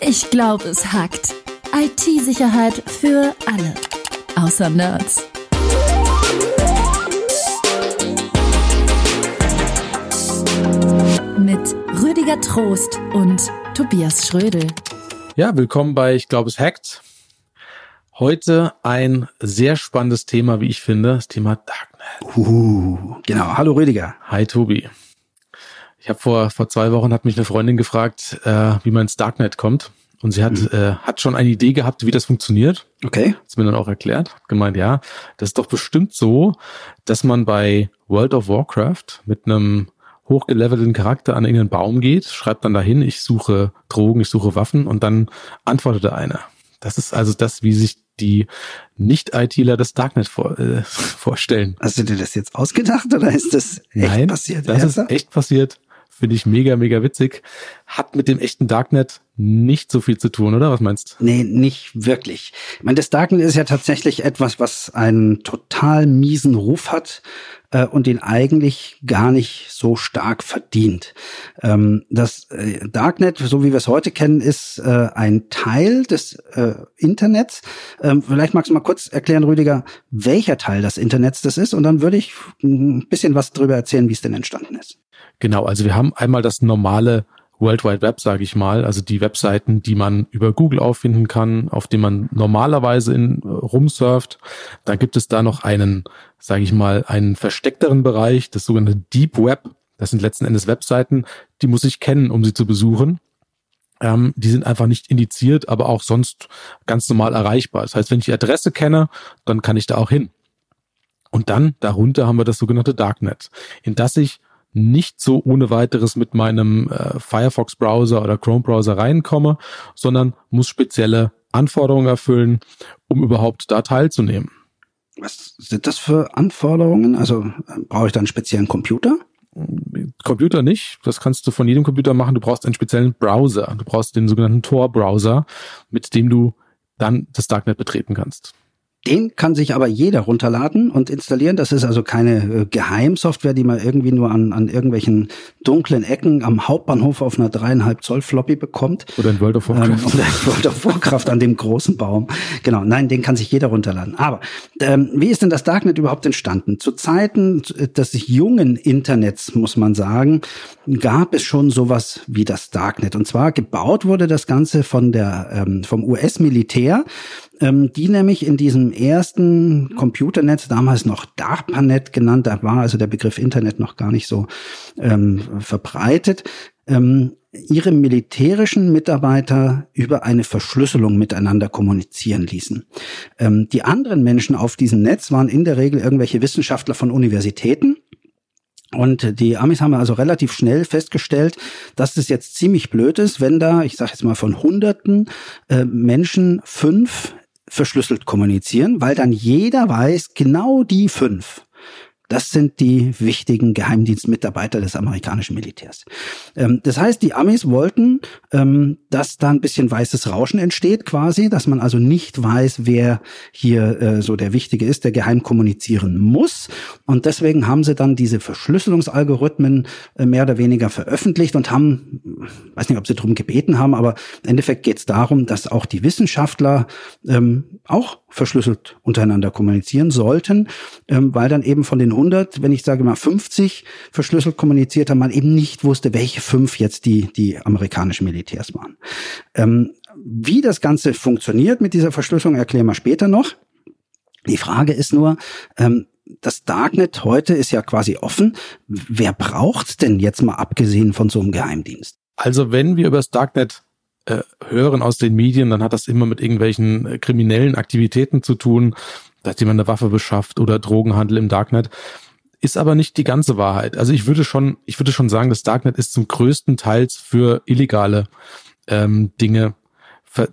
Ich glaube, es hackt. IT-Sicherheit für alle. Außer Nerds. Mit Rüdiger Trost und Tobias Schrödel. Ja, willkommen bei Ich glaube, es hackt. Heute ein sehr spannendes Thema, wie ich finde, das Thema Darknet. Uh, genau. Hallo Rüdiger. Hi Tobi. Ich habe vor vor zwei Wochen hat mich eine Freundin gefragt, äh, wie man ins Darknet kommt. Und sie hat, mhm. äh, hat schon eine Idee gehabt, wie das funktioniert. Okay. Hat mir dann auch erklärt. Hat gemeint, ja, das ist doch bestimmt so, dass man bei World of Warcraft mit einem hochgelevelten Charakter an irgendeinen Baum geht, schreibt dann dahin, ich suche Drogen, ich suche Waffen und dann antwortete einer. Das ist also das, wie sich die Nicht-ITler das Darknet vor, äh, vorstellen. Hast du dir das jetzt ausgedacht oder ist das echt Nein, passiert? Das ist echt passiert. Finde ich mega, mega witzig. Hat mit dem echten Darknet nicht so viel zu tun, oder? Was meinst du? Nee, nicht wirklich. Ich meine, das Darknet ist ja tatsächlich etwas, was einen total miesen Ruf hat äh, und den eigentlich gar nicht so stark verdient. Ähm, das äh, Darknet, so wie wir es heute kennen, ist äh, ein Teil des äh, Internets. Ähm, vielleicht magst du mal kurz erklären, Rüdiger, welcher Teil des Internets das ist und dann würde ich ein bisschen was darüber erzählen, wie es denn entstanden ist. Genau, also wir haben einmal das normale World Wide Web, sage ich mal, also die Webseiten, die man über Google auffinden kann, auf denen man normalerweise in, äh, rumsurft. Da gibt es da noch einen, sage ich mal, einen versteckteren Bereich, das sogenannte Deep Web. Das sind letzten Endes Webseiten, die muss ich kennen, um sie zu besuchen. Ähm, die sind einfach nicht indiziert, aber auch sonst ganz normal erreichbar. Das heißt, wenn ich die Adresse kenne, dann kann ich da auch hin. Und dann darunter haben wir das sogenannte Darknet, in das ich nicht so ohne weiteres mit meinem äh, Firefox-Browser oder Chrome-Browser reinkomme, sondern muss spezielle Anforderungen erfüllen, um überhaupt da teilzunehmen. Was sind das für Anforderungen? Also äh, brauche ich da einen speziellen Computer? Computer nicht. Das kannst du von jedem Computer machen. Du brauchst einen speziellen Browser. Du brauchst den sogenannten Tor-Browser, mit dem du dann das Darknet betreten kannst. Den kann sich aber jeder runterladen und installieren. Das ist also keine äh, Geheimsoftware, die man irgendwie nur an, an irgendwelchen dunklen Ecken am Hauptbahnhof auf einer dreieinhalb Zoll Floppy bekommt. Oder in World of Warcraft. Ähm, oder in World of Warcraft an dem großen Baum. Genau, nein, den kann sich jeder runterladen. Aber ähm, wie ist denn das Darknet überhaupt entstanden? Zu Zeiten des jungen Internets, muss man sagen, gab es schon sowas wie das Darknet. Und zwar gebaut wurde das Ganze von der, ähm, vom US-Militär ähm, die nämlich in diesem ersten Computernetz, damals noch DARPANET genannt, da war also der Begriff Internet noch gar nicht so ähm, verbreitet, ähm, ihre militärischen Mitarbeiter über eine Verschlüsselung miteinander kommunizieren ließen. Ähm, die anderen Menschen auf diesem Netz waren in der Regel irgendwelche Wissenschaftler von Universitäten. Und die Amis haben also relativ schnell festgestellt, dass das jetzt ziemlich blöd ist, wenn da, ich sage jetzt mal von Hunderten äh, Menschen fünf verschlüsselt kommunizieren, weil dann jeder weiß, genau die fünf das sind die wichtigen Geheimdienstmitarbeiter des amerikanischen Militärs. Ähm, das heißt, die Amis wollten, ähm, dass da ein bisschen weißes Rauschen entsteht quasi, dass man also nicht weiß, wer hier äh, so der Wichtige ist, der geheim kommunizieren muss. Und deswegen haben sie dann diese Verschlüsselungsalgorithmen äh, mehr oder weniger veröffentlicht und haben, weiß nicht, ob sie darum gebeten haben, aber im Endeffekt geht es darum, dass auch die Wissenschaftler ähm, auch verschlüsselt untereinander kommunizieren sollten, ähm, weil dann eben von den 100, wenn ich sage mal 50 verschlüsselt kommuniziert haben, man eben nicht wusste, welche fünf jetzt die, die amerikanischen Militärs waren. Ähm, wie das Ganze funktioniert mit dieser Verschlüsselung, erklären wir später noch. Die Frage ist nur, ähm, das Darknet heute ist ja quasi offen. Wer braucht's denn jetzt mal abgesehen von so einem Geheimdienst? Also wenn wir über das Darknet äh, hören aus den Medien, dann hat das immer mit irgendwelchen äh, kriminellen Aktivitäten zu tun, dass jemand eine Waffe beschafft oder Drogenhandel im Darknet. Ist aber nicht die ganze Wahrheit. Also ich würde schon, ich würde schon sagen, das Darknet ist zum größten Teils für illegale ähm, Dinge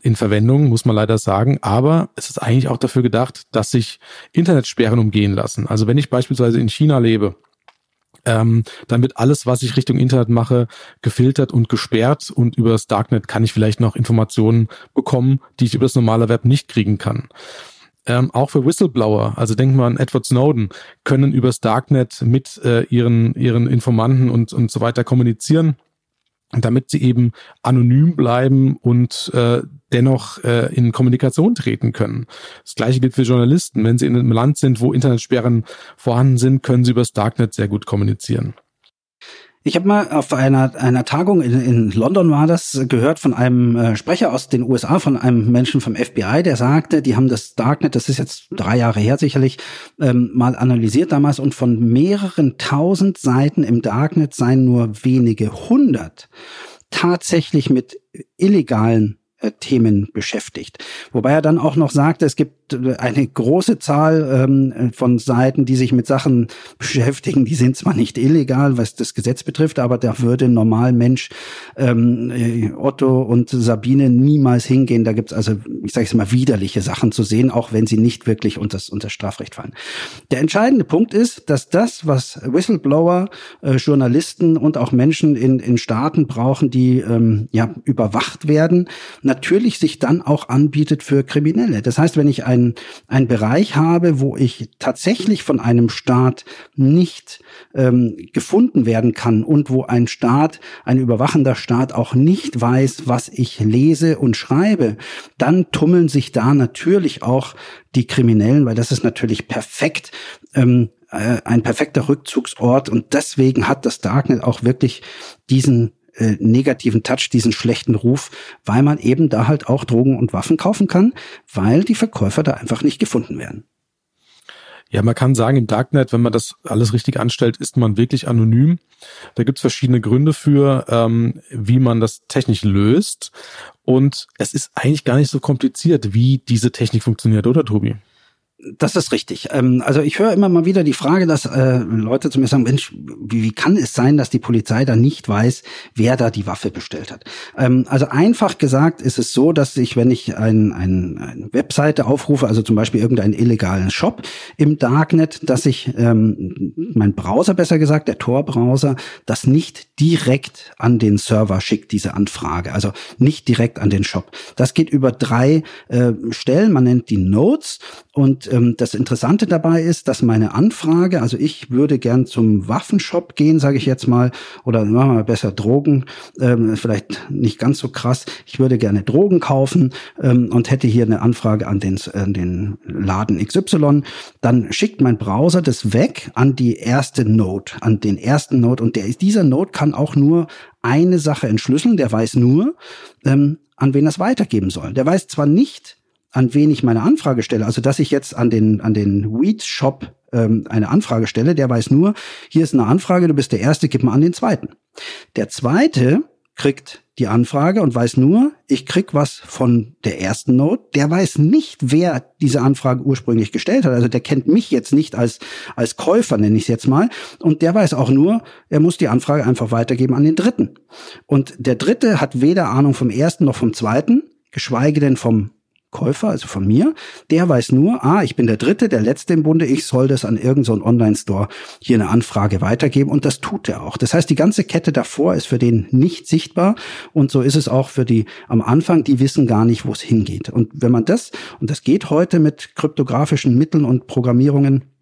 in Verwendung, muss man leider sagen. Aber es ist eigentlich auch dafür gedacht, dass sich Internetsperren umgehen lassen. Also wenn ich beispielsweise in China lebe ähm, dann wird alles, was ich Richtung Internet mache, gefiltert und gesperrt und über das Darknet kann ich vielleicht noch Informationen bekommen, die ich über das normale Web nicht kriegen kann. Ähm, auch für Whistleblower, also denken wir an Edward Snowden, können übers Darknet mit äh, ihren, ihren Informanten und, und so weiter kommunizieren. damit sie eben anonym bleiben und äh, dennoch äh, in Kommunikation treten können. Das gleiche gilt für Journalisten. Wenn sie in einem Land sind, wo Internetsperren vorhanden sind, können sie über das Darknet sehr gut kommunizieren. Ich habe mal auf einer, einer Tagung in, in London war das gehört von einem äh, Sprecher aus den USA, von einem Menschen vom FBI, der sagte, die haben das Darknet, das ist jetzt drei Jahre her sicherlich, ähm, mal analysiert damals und von mehreren tausend Seiten im Darknet seien nur wenige hundert tatsächlich mit illegalen Themen beschäftigt. Wobei er dann auch noch sagte, es gibt eine große Zahl ähm, von Seiten, die sich mit Sachen beschäftigen, die sind zwar nicht illegal, was das Gesetz betrifft, aber da würde ein Normalmensch ähm, äh, Otto und Sabine niemals hingehen. Da gibt's also, ich sage es mal, widerliche Sachen zu sehen, auch wenn sie nicht wirklich unter, unter Strafrecht fallen. Der entscheidende Punkt ist, dass das, was Whistleblower, äh, Journalisten und auch Menschen in, in Staaten brauchen, die ähm, ja überwacht werden, natürlich sich dann auch anbietet für Kriminelle. Das heißt, wenn ich ein, ein Bereich habe, wo ich tatsächlich von einem Staat nicht ähm, gefunden werden kann und wo ein Staat, ein überwachender Staat auch nicht weiß, was ich lese und schreibe, dann tummeln sich da natürlich auch die Kriminellen, weil das ist natürlich perfekt ähm, äh, ein perfekter Rückzugsort und deswegen hat das Darknet auch wirklich diesen äh, negativen Touch, diesen schlechten Ruf, weil man eben da halt auch Drogen und Waffen kaufen kann, weil die Verkäufer da einfach nicht gefunden werden. Ja, man kann sagen, im Darknet, wenn man das alles richtig anstellt, ist man wirklich anonym. Da gibt's verschiedene Gründe für, ähm, wie man das technisch löst. Und es ist eigentlich gar nicht so kompliziert, wie diese Technik funktioniert, oder Tobi? Das ist richtig. Ähm, also ich höre immer mal wieder die Frage, dass äh, Leute zu mir sagen, Mensch, wie, kann es sein, dass die Polizei da nicht weiß, wer da die Waffe bestellt hat? Ähm, also einfach gesagt ist es so, dass ich, wenn ich ein, ein, eine Webseite aufrufe, also zum Beispiel irgendeinen illegalen Shop im Darknet, dass ich ähm, mein Browser, besser gesagt, der Tor-Browser, das nicht direkt an den Server schickt, diese Anfrage. Also nicht direkt an den Shop. Das geht über drei äh, Stellen. Man nennt die Nodes und ähm, das Interessante dabei ist, dass meine Anfrage, also ich würde gern zum Waffenshop gehen, sage ich jetzt mal, oder machen wir mal besser Drogen, ähm, vielleicht nicht ganz so krass. Ich würde gerne Drogen kaufen ähm, und hätte hier eine Anfrage an den, an den Laden XY. Dann schickt mein Browser das weg an die erste Node, an den ersten Node. Und der, dieser Node kann auch nur eine Sache entschlüsseln. Der weiß nur, ähm, an wen es weitergeben soll. Der weiß zwar nicht, an wen ich meine Anfrage stelle. Also dass ich jetzt an den an den Weed Shop ähm, eine Anfrage stelle, der weiß nur, hier ist eine Anfrage, du bist der Erste, gib mal an den Zweiten. Der Zweite kriegt die Anfrage und weiß nur, ich krieg was von der ersten Note. Der weiß nicht, wer diese Anfrage ursprünglich gestellt hat. Also der kennt mich jetzt nicht als, als Käufer, nenne ich es jetzt mal. Und der weiß auch nur, er muss die Anfrage einfach weitergeben an den dritten. Und der dritte hat weder Ahnung vom ersten noch vom zweiten, geschweige denn vom Käufer, also von mir, der weiß nur, ah, ich bin der Dritte, der Letzte im Bunde, ich soll das an irgendeinen so Online-Store hier eine Anfrage weitergeben und das tut er auch. Das heißt, die ganze Kette davor ist für den nicht sichtbar und so ist es auch für die am Anfang, die wissen gar nicht, wo es hingeht. Und wenn man das, und das geht heute mit kryptografischen Mitteln und Programmierungen,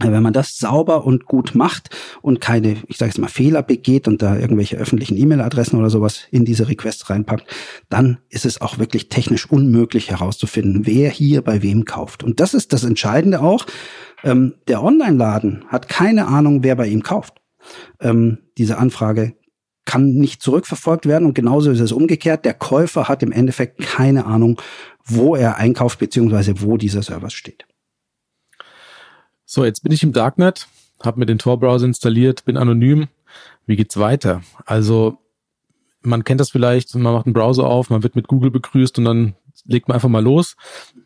wenn man das sauber und gut macht und keine, ich sage jetzt mal, Fehler begeht und da irgendwelche öffentlichen E-Mail-Adressen oder sowas in diese Requests reinpackt, dann ist es auch wirklich technisch unmöglich herauszufinden, wer hier bei wem kauft. Und das ist das Entscheidende auch. Ähm, der Online-Laden hat keine Ahnung, wer bei ihm kauft. Ähm, diese Anfrage kann nicht zurückverfolgt werden und genauso ist es umgekehrt. Der Käufer hat im Endeffekt keine Ahnung, wo er einkauft beziehungsweise wo dieser Server steht. So, jetzt bin ich im Darknet, habe mir den Tor-Browser installiert, bin anonym. Wie geht's weiter? Also man kennt das vielleicht, man macht einen Browser auf, man wird mit Google begrüßt und dann legt man einfach mal los.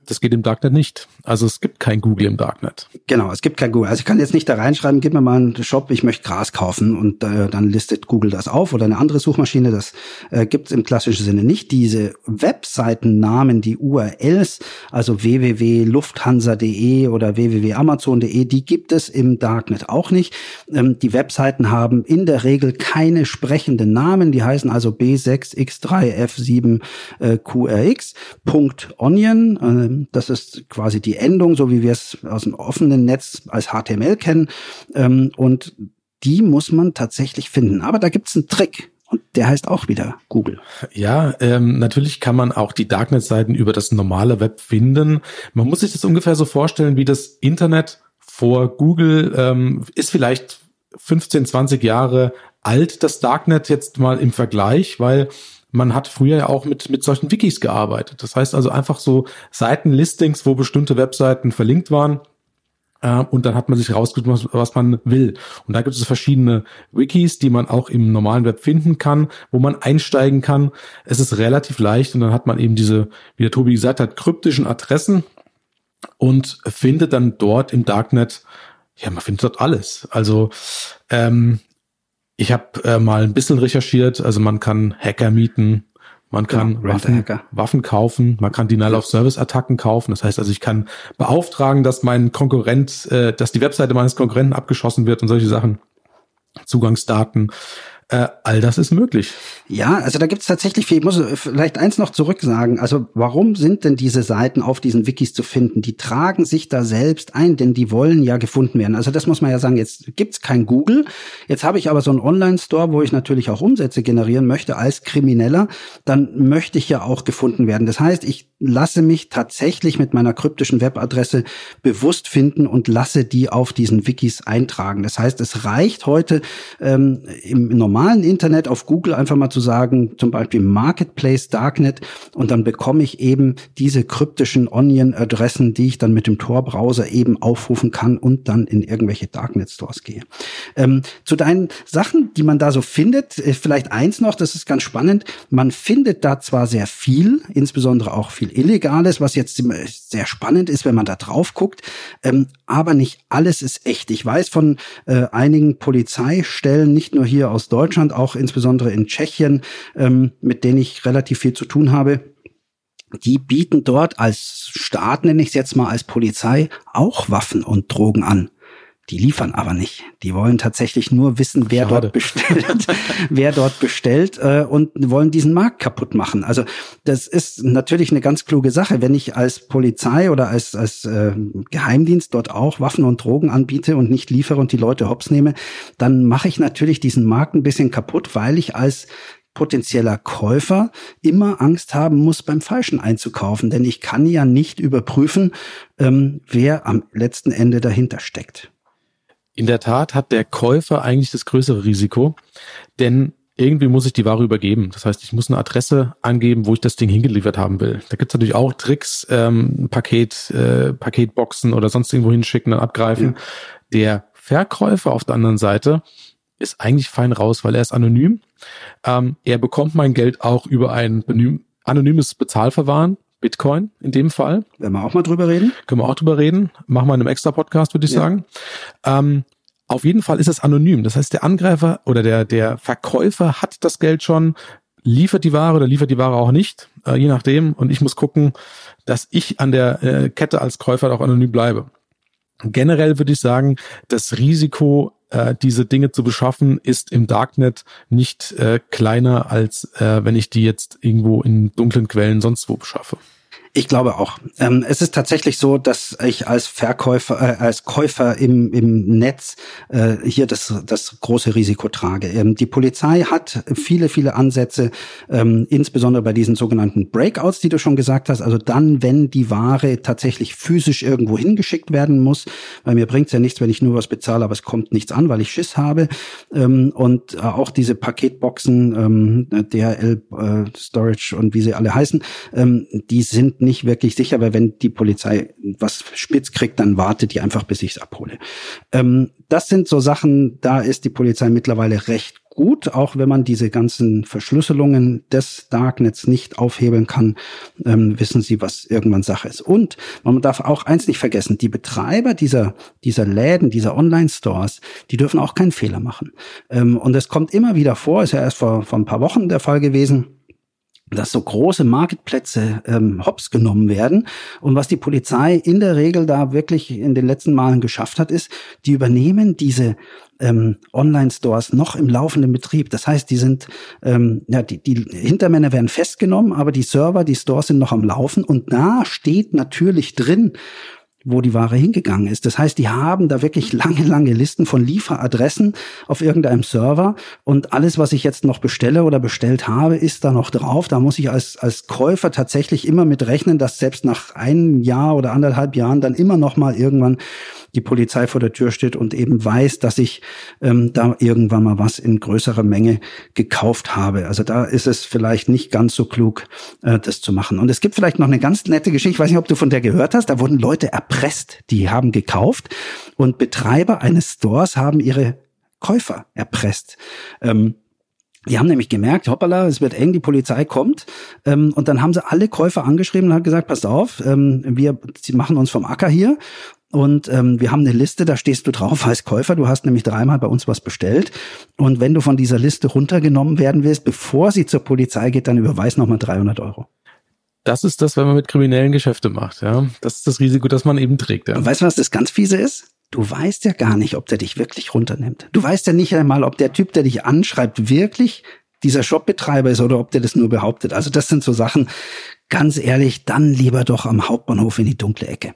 Das geht im Darknet nicht. Also es gibt kein Google im Darknet. Genau, es gibt kein Google. Also ich kann jetzt nicht da reinschreiben, gib mir mal einen Shop, ich möchte Gras kaufen und äh, dann listet Google das auf oder eine andere Suchmaschine. Das äh, gibt es im klassischen Sinne nicht. Diese Webseitennamen, die URLs, also www.lufthansa.de oder www.amazon.de, die gibt es im Darknet auch nicht. Ähm, die Webseiten haben in der Regel keine sprechenden Namen. Die heißen also B6X3F7QRX. Punkt .onion. Ähm, das ist quasi die Endung, so wie wir es aus dem offenen Netz als HTML kennen. Ähm, und die muss man tatsächlich finden. Aber da gibt's einen Trick. Und der heißt auch wieder Google. Ja, ähm, natürlich kann man auch die Darknet-Seiten über das normale Web finden. Man muss sich das ungefähr so vorstellen, wie das Internet vor Google ähm, ist vielleicht 15, 20 Jahre alt, das Darknet jetzt mal im Vergleich, weil man hat früher ja auch mit, mit solchen Wikis gearbeitet. Das heißt also einfach so Seitenlistings, wo bestimmte Webseiten verlinkt waren. Äh, und dann hat man sich rausgesucht, was, man will. Und da gibt es verschiedene Wikis, die man auch im normalen Web finden kann, wo man einsteigen kann. Es ist relativ leicht und dann hat man eben diese, wie der Tobi gesagt hat, kryptischen Adressen und findet dann dort im Darknet, ja, man findet dort alles. Also ähm, ich habe äh, mal ein bisschen recherchiert, also man kann Hacker mieten, man kann genau, Waffen, Waffen kaufen, man kann Denial-of-Service-Attacken kaufen. Das heißt also, ich kann beauftragen, dass mein Konkurrent, äh, dass die Webseite meines Konkurrenten abgeschossen wird und solche Sachen. Zugangsdaten. Äh, all das ist möglich. Ja, also da gibt es tatsächlich viel. Ich muss vielleicht eins noch zurück sagen. Also warum sind denn diese Seiten auf diesen Wikis zu finden? Die tragen sich da selbst ein, denn die wollen ja gefunden werden. Also das muss man ja sagen. Jetzt gibt's kein Google. Jetzt habe ich aber so einen Online-Store, wo ich natürlich auch Umsätze generieren möchte als Krimineller. Dann möchte ich ja auch gefunden werden. Das heißt, ich lasse mich tatsächlich mit meiner kryptischen Webadresse bewusst finden und lasse die auf diesen Wikis eintragen. Das heißt, es reicht heute ähm, im normalen normalen Internet auf Google einfach mal zu sagen, zum Beispiel Marketplace Darknet und dann bekomme ich eben diese kryptischen Onion-Adressen, die ich dann mit dem Tor-Browser eben aufrufen kann und dann in irgendwelche Darknet-Stores gehe. Ähm, zu deinen Sachen, die man da so findet, äh, vielleicht eins noch, das ist ganz spannend. Man findet da zwar sehr viel, insbesondere auch viel Illegales, was jetzt sehr spannend ist, wenn man da drauf guckt, ähm, aber nicht alles ist echt. Ich weiß von äh, einigen Polizeistellen, nicht nur hier aus Deutschland, Deutschland, auch insbesondere in Tschechien, ähm, mit denen ich relativ viel zu tun habe, die bieten dort als Staat, nenne ich es jetzt mal als Polizei, auch Waffen und Drogen an. Die liefern aber nicht. Die wollen tatsächlich nur wissen, wer Schade. dort bestellt, wer dort bestellt äh, und wollen diesen Markt kaputt machen. Also das ist natürlich eine ganz kluge Sache, wenn ich als Polizei oder als als äh, Geheimdienst dort auch Waffen und Drogen anbiete und nicht liefere und die Leute hops nehme, dann mache ich natürlich diesen Markt ein bisschen kaputt, weil ich als potenzieller Käufer immer Angst haben muss, beim Falschen einzukaufen. Denn ich kann ja nicht überprüfen, ähm, wer am letzten Ende dahinter steckt. In der Tat hat der Käufer eigentlich das größere Risiko, denn irgendwie muss ich die Ware übergeben. Das heißt, ich muss eine Adresse angeben, wo ich das Ding hingeliefert haben will. Da gibt es natürlich auch Tricks, ähm, Paket, äh, Paketboxen oder sonst irgendwo hinschicken, dann abgreifen. Ja. Der Verkäufer auf der anderen Seite ist eigentlich fein raus, weil er ist anonym. Ähm, er bekommt mein Geld auch über ein anonymes Bezahlverfahren. Bitcoin in dem Fall. Werden wir auch mal drüber reden? Können wir auch drüber reden. Machen wir in einem extra Podcast, würde ich ja. sagen. Ähm, auf jeden Fall ist es anonym. Das heißt, der Angreifer oder der, der Verkäufer hat das Geld schon, liefert die Ware oder liefert die Ware auch nicht, äh, je nachdem. Und ich muss gucken, dass ich an der äh, Kette als Käufer auch anonym bleibe. Generell würde ich sagen, das Risiko äh, diese Dinge zu beschaffen, ist im Darknet nicht äh, kleiner, als äh, wenn ich die jetzt irgendwo in dunklen Quellen sonst wo beschaffe. Ich glaube auch. Ähm, es ist tatsächlich so, dass ich als Verkäufer, äh, als Käufer im, im Netz äh, hier das, das große Risiko trage. Ähm, die Polizei hat viele, viele Ansätze, ähm, insbesondere bei diesen sogenannten Breakouts, die du schon gesagt hast. Also dann, wenn die Ware tatsächlich physisch irgendwo hingeschickt werden muss. Weil mir bringt's ja nichts, wenn ich nur was bezahle, aber es kommt nichts an, weil ich Schiss habe. Ähm, und äh, auch diese Paketboxen, ähm, DHL äh, Storage und wie sie alle heißen, ähm, die sind nicht wirklich sicher, weil wenn die Polizei was spitz kriegt, dann wartet die einfach, bis ich es abhole. Ähm, das sind so Sachen, da ist die Polizei mittlerweile recht gut, auch wenn man diese ganzen Verschlüsselungen des Darknets nicht aufhebeln kann, ähm, wissen sie, was irgendwann Sache ist. Und man darf auch eins nicht vergessen, die Betreiber dieser, dieser Läden, dieser Online-Stores, die dürfen auch keinen Fehler machen. Ähm, und es kommt immer wieder vor, ist ja erst vor, vor ein paar Wochen der Fall gewesen, dass so große Marktplätze ähm, hops genommen werden. Und was die Polizei in der Regel da wirklich in den letzten Malen geschafft hat, ist, die übernehmen diese ähm, Online-Stores noch im laufenden Betrieb. Das heißt, die sind, ähm, ja, die, die Hintermänner werden festgenommen, aber die Server, die Stores sind noch am Laufen und da steht natürlich drin, wo die Ware hingegangen ist. Das heißt, die haben da wirklich lange, lange Listen von Lieferadressen auf irgendeinem Server und alles, was ich jetzt noch bestelle oder bestellt habe, ist da noch drauf. Da muss ich als, als Käufer tatsächlich immer mit rechnen, dass selbst nach einem Jahr oder anderthalb Jahren dann immer noch mal irgendwann die Polizei vor der Tür steht und eben weiß, dass ich ähm, da irgendwann mal was in größerer Menge gekauft habe. Also da ist es vielleicht nicht ganz so klug, äh, das zu machen. Und es gibt vielleicht noch eine ganz nette Geschichte, ich weiß nicht, ob du von der gehört hast, da wurden Leute die haben gekauft und Betreiber eines Stores haben ihre Käufer erpresst. Ähm, die haben nämlich gemerkt, hoppala, es wird eng, die Polizei kommt. Ähm, und dann haben sie alle Käufer angeschrieben und haben gesagt, passt auf, ähm, wir machen uns vom Acker hier und ähm, wir haben eine Liste, da stehst du drauf als Käufer. Du hast nämlich dreimal bei uns was bestellt. Und wenn du von dieser Liste runtergenommen werden willst, bevor sie zur Polizei geht, dann überweis nochmal 300 Euro. Das ist das, wenn man mit kriminellen Geschäfte macht. Ja, das ist das Risiko, das man eben trägt. Ja. Und weißt du, was das ganz fiese ist? Du weißt ja gar nicht, ob der dich wirklich runternimmt. Du weißt ja nicht einmal, ob der Typ, der dich anschreibt, wirklich dieser Shopbetreiber ist oder ob der das nur behauptet. Also das sind so Sachen, ganz ehrlich, dann lieber doch am Hauptbahnhof in die dunkle Ecke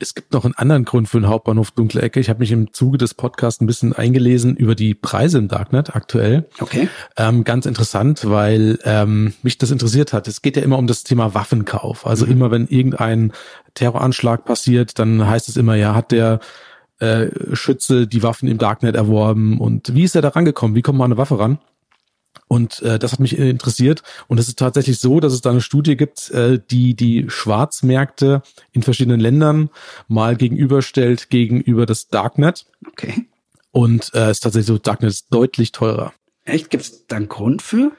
es gibt noch einen anderen Grund für den Hauptbahnhof Dunkle Ecke. Ich habe mich im Zuge des Podcasts ein bisschen eingelesen über die Preise im Darknet aktuell. Okay. Ähm, ganz interessant, weil ähm, mich das interessiert hat. Es geht ja immer um das Thema Waffenkauf. Also mhm. immer wenn irgendein Terroranschlag passiert, dann heißt es immer, ja, hat der äh, Schütze die Waffen im Darknet erworben und wie ist er da rangekommen? Wie kommt man an eine Waffe ran? Und äh, das hat mich interessiert. Und es ist tatsächlich so, dass es da eine Studie gibt, äh, die die Schwarzmärkte in verschiedenen Ländern mal gegenüberstellt gegenüber das Darknet. Okay. Und äh, es ist tatsächlich so, Darknet ist deutlich teurer. Echt? Gibt es da einen Grund für?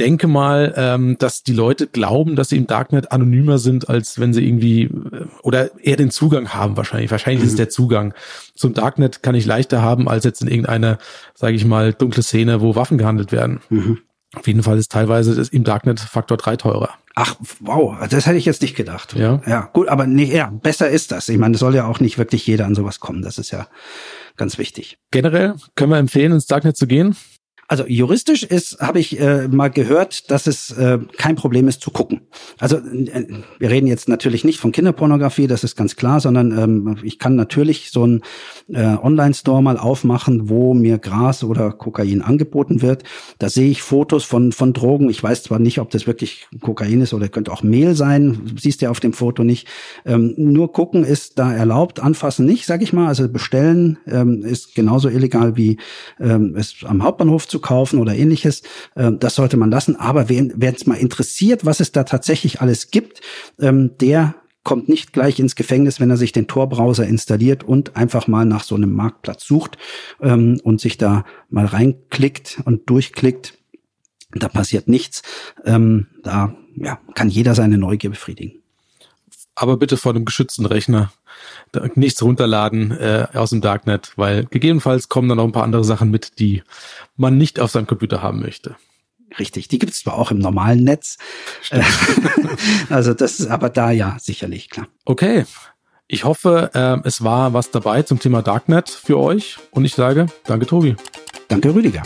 Denke mal, ähm, dass die Leute glauben, dass sie im Darknet anonymer sind, als wenn sie irgendwie äh, oder eher den Zugang haben wahrscheinlich. Wahrscheinlich mhm. ist es der Zugang. Zum Darknet kann ich leichter haben, als jetzt in irgendeine, sage ich mal, dunkle Szene, wo Waffen gehandelt werden. Mhm. Auf jeden Fall ist teilweise das im Darknet Faktor 3 teurer. Ach, wow, das hätte ich jetzt nicht gedacht. Ja. Ja, gut, aber nee, ja, besser ist das. Ich meine, es soll ja auch nicht wirklich jeder an sowas kommen. Das ist ja ganz wichtig. Generell können wir empfehlen, ins Darknet zu gehen. Also juristisch ist, habe ich äh, mal gehört, dass es äh, kein Problem ist zu gucken. Also äh, wir reden jetzt natürlich nicht von Kinderpornografie, das ist ganz klar, sondern ähm, ich kann natürlich so einen äh, Online-Store mal aufmachen, wo mir Gras oder Kokain angeboten wird. Da sehe ich Fotos von von Drogen. Ich weiß zwar nicht, ob das wirklich Kokain ist oder könnte auch Mehl sein. Siehst du auf dem Foto nicht. Ähm, nur gucken ist da erlaubt, anfassen nicht, sage ich mal. Also bestellen ähm, ist genauso illegal wie ähm, es am Hauptbahnhof zu kaufen oder ähnliches. Ähm, das sollte man lassen. Aber wer es mal interessiert, was es da tatsächlich alles gibt, ähm, der kommt nicht gleich ins Gefängnis, wenn er sich den Tor-Browser installiert und einfach mal nach so einem Marktplatz sucht ähm, und sich da mal reinklickt und durchklickt. Da passiert nichts. Da ja, kann jeder seine Neugier befriedigen. Aber bitte vor einem geschützten Rechner nichts runterladen äh, aus dem Darknet, weil gegebenenfalls kommen dann noch ein paar andere Sachen mit, die man nicht auf seinem Computer haben möchte. Richtig, die gibt es zwar auch im normalen Netz. Also das ist aber da ja sicherlich klar. Okay. Ich hoffe, äh, es war was dabei zum Thema Darknet für euch und ich sage danke, Tobi. Danke, Rüdiger.